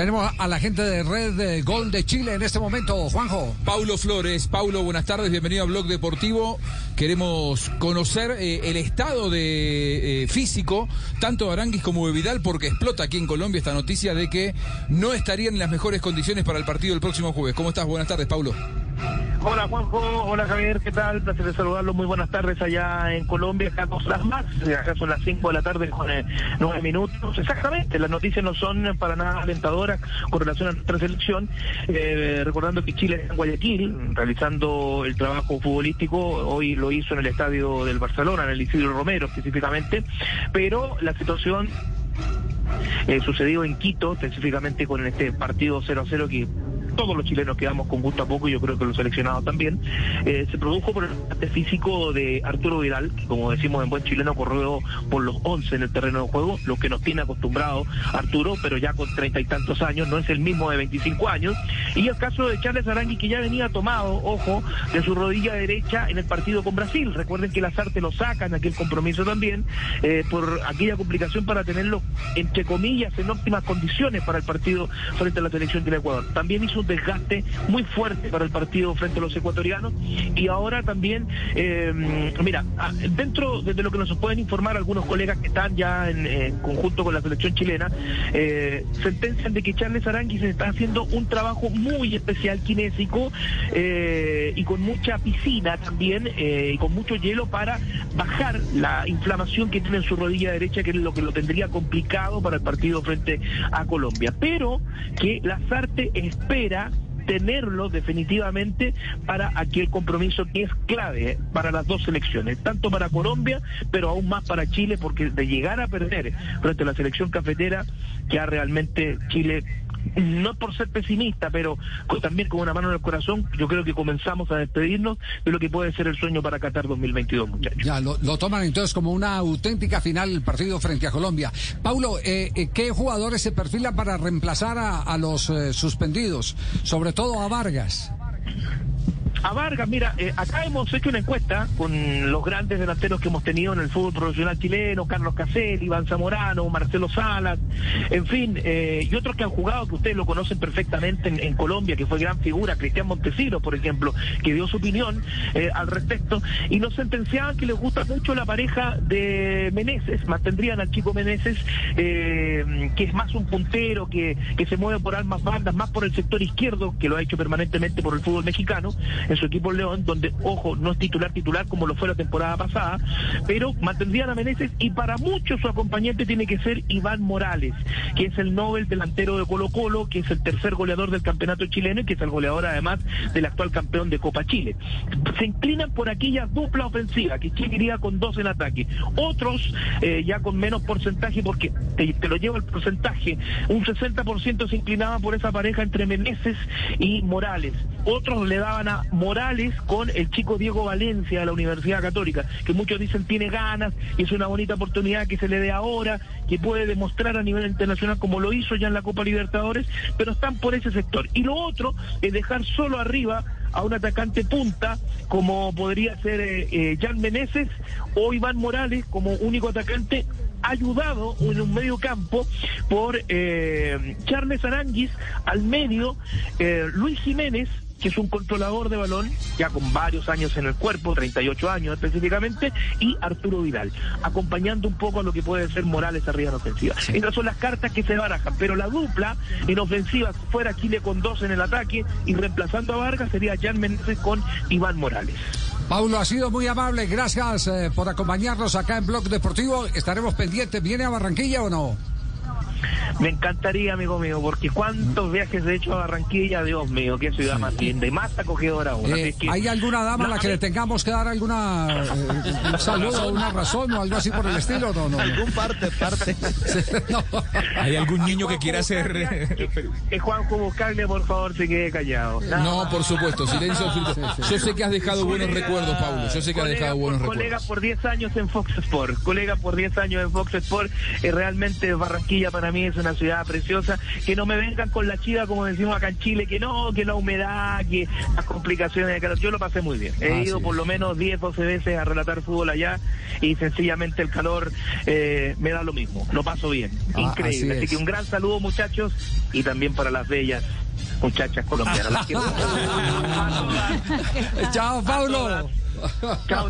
Tenemos a la gente de Red Gol de Chile en este momento, Juanjo. Paulo Flores, Paulo, buenas tardes, bienvenido a Blog Deportivo. Queremos conocer eh, el estado de eh, físico tanto de Aranguis como de Vidal porque explota aquí en Colombia esta noticia de que no estarían en las mejores condiciones para el partido el próximo jueves. ¿Cómo estás? Buenas tardes, Paulo. Hola Juanjo, hola Javier, ¿qué tal? Placer de saludarlos, muy buenas tardes allá en Colombia, acá dos las más, acá son las 5 de la tarde con eh, nueve minutos, exactamente, las noticias no son para nada alentadoras con relación a nuestra selección, eh, recordando que Chile está en Guayaquil, realizando el trabajo futbolístico, hoy lo hizo en el estadio del Barcelona, en el Isidro Romero específicamente, pero la situación eh, sucedió en Quito, específicamente con este partido 0-0 que todos los chilenos quedamos con gusto a poco yo creo que los seleccionados también, eh, se produjo por el parte físico de Arturo Vidal, que como decimos en buen chileno corrió por los 11 en el terreno de juego, lo que nos tiene acostumbrado Arturo, pero ya con treinta y tantos años, no es el mismo de 25 años, y el caso de Charles Arangui que ya venía tomado, ojo, de su rodilla derecha en el partido con Brasil, recuerden que las artes lo sacan aquel compromiso también, eh, por aquella complicación para tenerlo, entre comillas, en óptimas condiciones para el partido frente a la selección del Ecuador. También hizo un desgaste muy fuerte para el partido frente a los ecuatorianos y ahora también, eh, mira, dentro de lo que nos pueden informar algunos colegas que están ya en conjunto con la selección chilena, eh, sentencian de que Charles Aranguis está haciendo un trabajo muy especial kinésico eh, y con mucha piscina también y con mucho hielo para bajar la inflamación que tiene en su rodilla derecha, que es lo que lo tendría complicado para el partido frente a Colombia. Pero que Lazarte espera tenerlo definitivamente para aquel compromiso que es clave para las dos selecciones, tanto para Colombia, pero aún más para Chile, porque de llegar a perder frente a la selección cafetera, ya realmente Chile no por ser pesimista, pero también con una mano en el corazón, yo creo que comenzamos a despedirnos de lo que puede ser el sueño para Qatar 2022, muchachos. Ya, lo, toman entonces como una auténtica final el partido frente a Colombia. Paulo, eh, eh, ¿qué jugadores se perfilan para reemplazar a, los eh, suspendidos? Sobre todo a Vargas a Vargas, mira, eh, acá hemos hecho una encuesta con los grandes delanteros que hemos tenido en el fútbol profesional chileno, Carlos Caselli, Iván Zamorano, Marcelo Salas, en fin, eh, y otros que han jugado que ustedes lo conocen perfectamente en, Colombia, que fue gran figura, Cristian Montesinos, por ejemplo, que dio su opinión eh, al respecto, y nos sentenciaban que les gusta mucho la pareja de Meneses, mantendrían al chico Meneses, que es más un puntero, que, que se mueve por almas bandas, más por el sector izquierdo, que lo ha hecho permanentemente por el fútbol mexicano, en su equipo León, donde, ojo, no es titular titular como lo fue la temporada pasada, pero mantendrían a Meneses y para muchos su acompañante tiene que ser Iván Morales, que es el Nobel delantero de Colo Colo, que es el tercer goleador del campeonato chileno y que es el goleador además del actual campeón de Copa Chile. Se inclinan por aquella dupla ofensiva, que Chile iría con dos en ataque. Otros eh, ya con menos porcentaje, porque te, lo lleva el porcentaje, un 60% se inclinaba por esa pareja entre Meneses y Morales. Otros le daban a Morales con el chico Diego Valencia de la Universidad Católica, que muchos dicen tiene ganas y es una bonita oportunidad que se le dé ahora, que puede demostrar a nivel internacional como lo hizo ya en la Copa Libertadores, pero están por ese sector. Y lo otro es dejar solo arriba a un atacante punta como podría ser eh, eh, Jan Meneses o Iván Morales como único atacante ayudado en un medio campo por eh, Charles Aranguis al medio, Luis Jiménez que es un controlador de balón, ya con varios años en el cuerpo, 38 años específicamente, y Arturo Vidal, acompañando un poco a lo que puede ser Morales arriba en ofensiva. Estas son las cartas que se barajan, pero la dupla en ofensiva, fuera Chile con dos en el ataque y reemplazando a Vargas, sería Jan Méndez con Iván Morales. Paulo, ha sido muy amable. Gracias eh, por acompañarnos acá en Blog Deportivo. Estaremos pendientes. ¿Viene a Barranquilla o no? Me encantaría, amigo mío, porque cuántos viajes he hecho a Barranquilla, Dios mío, qué ciudad más linda y más acogedora aún. Eh, ¿Hay alguna dama a la que le tengamos que dar alguna eh, un saludo, una razón o algo así por el estilo? No, no. Algún parte, parte. ¿Hay algún niño que quiera hacer? Que, Juanjo buscarle, por favor, se quede callado. No, por supuesto, silencio. Yo sé que has dejado buenos recuerdos, Pablo. Yo sé que has dejado buenos recuerdos. Colega por 10 años en Fox Sport, colega por 10 años en Fox Sport, realmente Barranquilla para para mí es una ciudad preciosa, que no me vengan con la chiva como decimos acá en Chile, que no, que la humedad, que las complicaciones de calor. Yo lo pasé muy bien. He Ah, ido sí. por lo menos 10, 12 veces a relatar fútbol allá y sencillamente el calor eh, me da lo mismo. Lo paso bien. Ah, Increíble. así que un gran saludo muchachos y también para las bellas muchachas colombianas. Las. Chao, Paulo. Chao.